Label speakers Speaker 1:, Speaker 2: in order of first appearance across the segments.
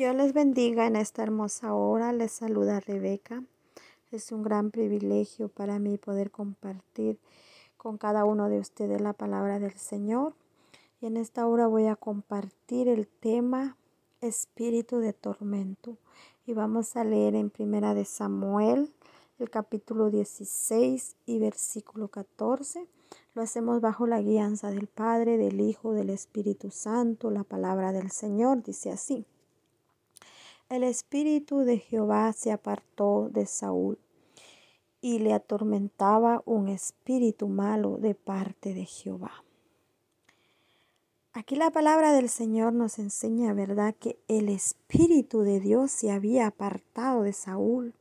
Speaker 1: Dios les bendiga en esta hermosa hora. Les saluda Rebeca. Es un gran privilegio para mí poder compartir con cada uno de ustedes la palabra del Señor. Y en esta hora voy a compartir el tema espíritu de tormento. Y vamos a leer en Primera de Samuel, el capítulo 16 y versículo 14. Lo hacemos bajo la guianza del Padre, del Hijo, del Espíritu Santo. La palabra del Señor dice así. El espíritu de Jehová se apartó de Saúl y le atormentaba un espíritu malo de parte de Jehová. Aquí la palabra del Señor nos enseña, ¿verdad?, que el espíritu de Dios se había apartado de Saúl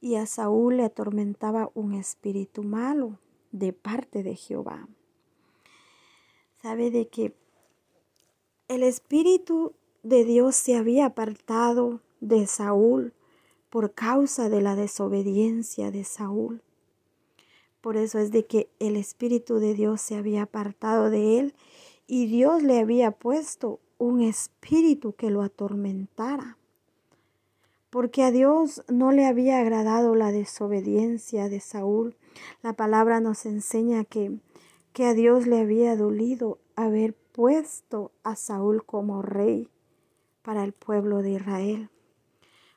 Speaker 1: y a Saúl le atormentaba un espíritu malo de parte de Jehová. Sabe de que el espíritu de Dios se había apartado de Saúl por causa de la desobediencia de Saúl. Por eso es de que el Espíritu de Dios se había apartado de él y Dios le había puesto un espíritu que lo atormentara. Porque a Dios no le había agradado la desobediencia de Saúl. La palabra nos enseña que, que a Dios le había dolido haber puesto a Saúl como rey para el pueblo de Israel,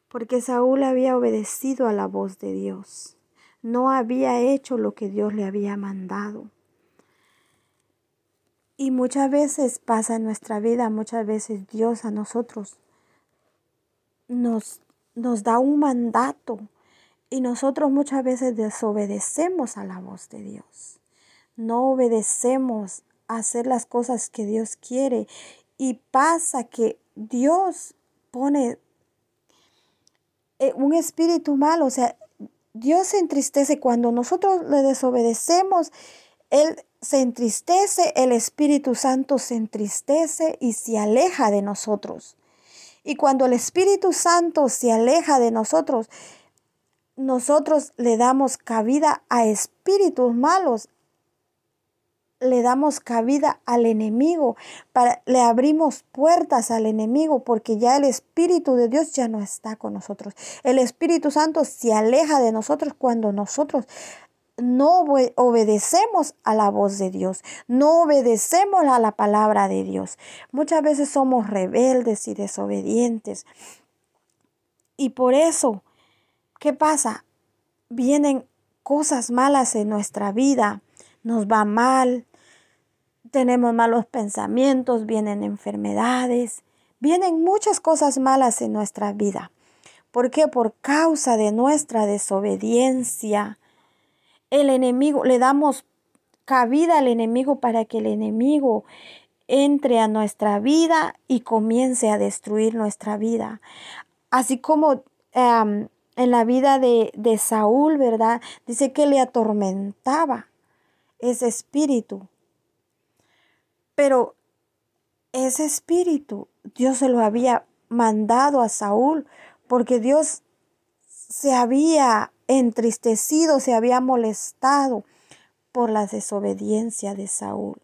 Speaker 1: porque Saúl había obedecido a la voz de Dios, no había hecho lo que Dios le había mandado. Y muchas veces pasa en nuestra vida, muchas veces Dios a nosotros nos, nos da un mandato y nosotros muchas veces desobedecemos a la voz de Dios. No obedecemos a hacer las cosas que Dios quiere y pasa que Dios pone eh, un espíritu malo, o sea, Dios se entristece cuando nosotros le desobedecemos, Él se entristece, el Espíritu Santo se entristece y se aleja de nosotros. Y cuando el Espíritu Santo se aleja de nosotros, nosotros le damos cabida a espíritus malos, le damos cabida al enemigo, para, le abrimos puertas al enemigo porque ya el Espíritu de Dios ya no está con nosotros. El Espíritu Santo se aleja de nosotros cuando nosotros no obedecemos a la voz de Dios, no obedecemos a la palabra de Dios. Muchas veces somos rebeldes y desobedientes. Y por eso, ¿qué pasa? Vienen cosas malas en nuestra vida, nos va mal, tenemos malos pensamientos, vienen enfermedades, vienen muchas cosas malas en nuestra vida. ¿Por qué? Por causa de nuestra desobediencia. El enemigo, le damos cabida al enemigo para que el enemigo entre a nuestra vida y comience a destruir nuestra vida. Así como en la vida de, de Saúl, ¿verdad? Dice que le atormentaba ese espíritu pero ese espíritu Dios se lo había mandado a Saúl porque Dios se había entristecido, se había molestado por la desobediencia de Saúl.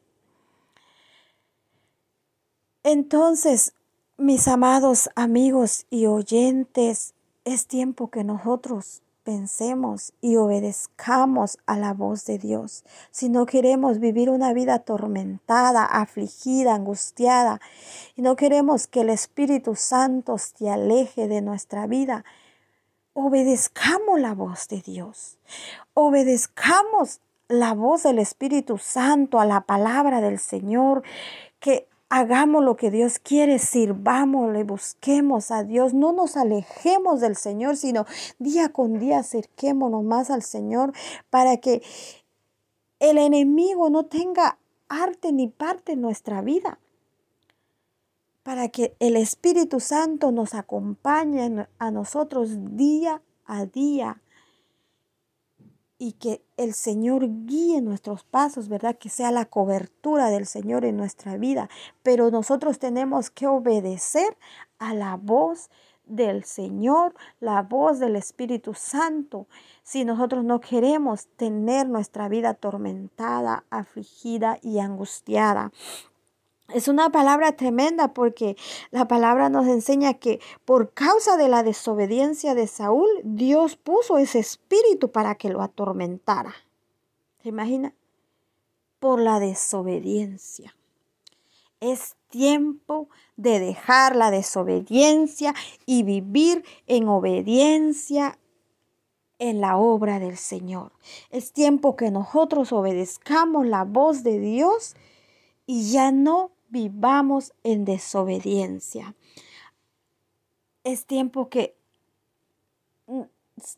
Speaker 1: Entonces, mis amados amigos y oyentes, es tiempo que nosotros pensemos y obedezcamos a la voz de Dios. Si no queremos vivir una vida atormentada, afligida, angustiada, y no queremos que el Espíritu Santo se aleje de nuestra vida, obedezcamos la voz de Dios. Obedezcamos la voz del Espíritu Santo a la palabra del Señor, que Hagamos lo que Dios quiere, sirvámosle, busquemos a Dios, no nos alejemos del Señor, sino día con día acerquémonos más al Señor para que el enemigo no tenga arte ni parte en nuestra vida, para que el Espíritu Santo nos acompañe a nosotros día a día y que el Señor guíe nuestros pasos, ¿verdad? Que sea la cobertura del Señor en nuestra vida. Pero nosotros tenemos que obedecer a la voz del Señor, la voz del Espíritu Santo. Si nosotros no queremos tener nuestra vida atormentada, afligida y angustiada. Es una palabra tremenda porque la palabra nos enseña que por causa de la desobediencia de Saúl, Dios puso ese espíritu para que lo atormentara. ¿Se imagina? Por la desobediencia. Es tiempo de dejar la desobediencia y vivir en obediencia en la obra del Señor. Es tiempo que nosotros obedezcamos la voz de Dios y ya no vivamos en desobediencia. Es tiempo que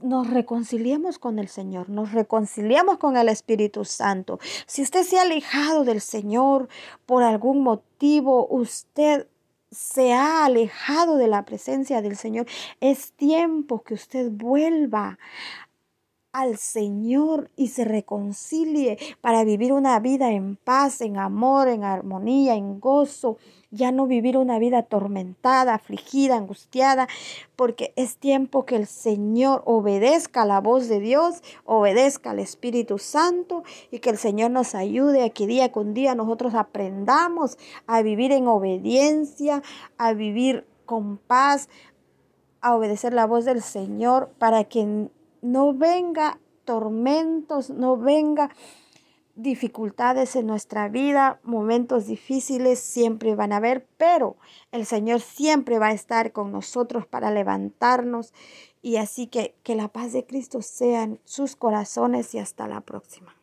Speaker 1: nos reconciliemos con el Señor, nos reconciliamos con el Espíritu Santo. Si usted se ha alejado del Señor por algún motivo, usted se ha alejado de la presencia del Señor, es tiempo que usted vuelva al Señor y se reconcilie para vivir una vida en paz, en amor, en armonía, en gozo, ya no vivir una vida atormentada, afligida, angustiada, porque es tiempo que el Señor obedezca la voz de Dios, obedezca al Espíritu Santo y que el Señor nos ayude a que día con día nosotros aprendamos a vivir en obediencia, a vivir con paz, a obedecer la voz del Señor para que no venga tormentos, no venga dificultades en nuestra vida, momentos difíciles siempre van a haber, pero el Señor siempre va a estar con nosotros para levantarnos y así que que la paz de Cristo sea en sus corazones y hasta la próxima.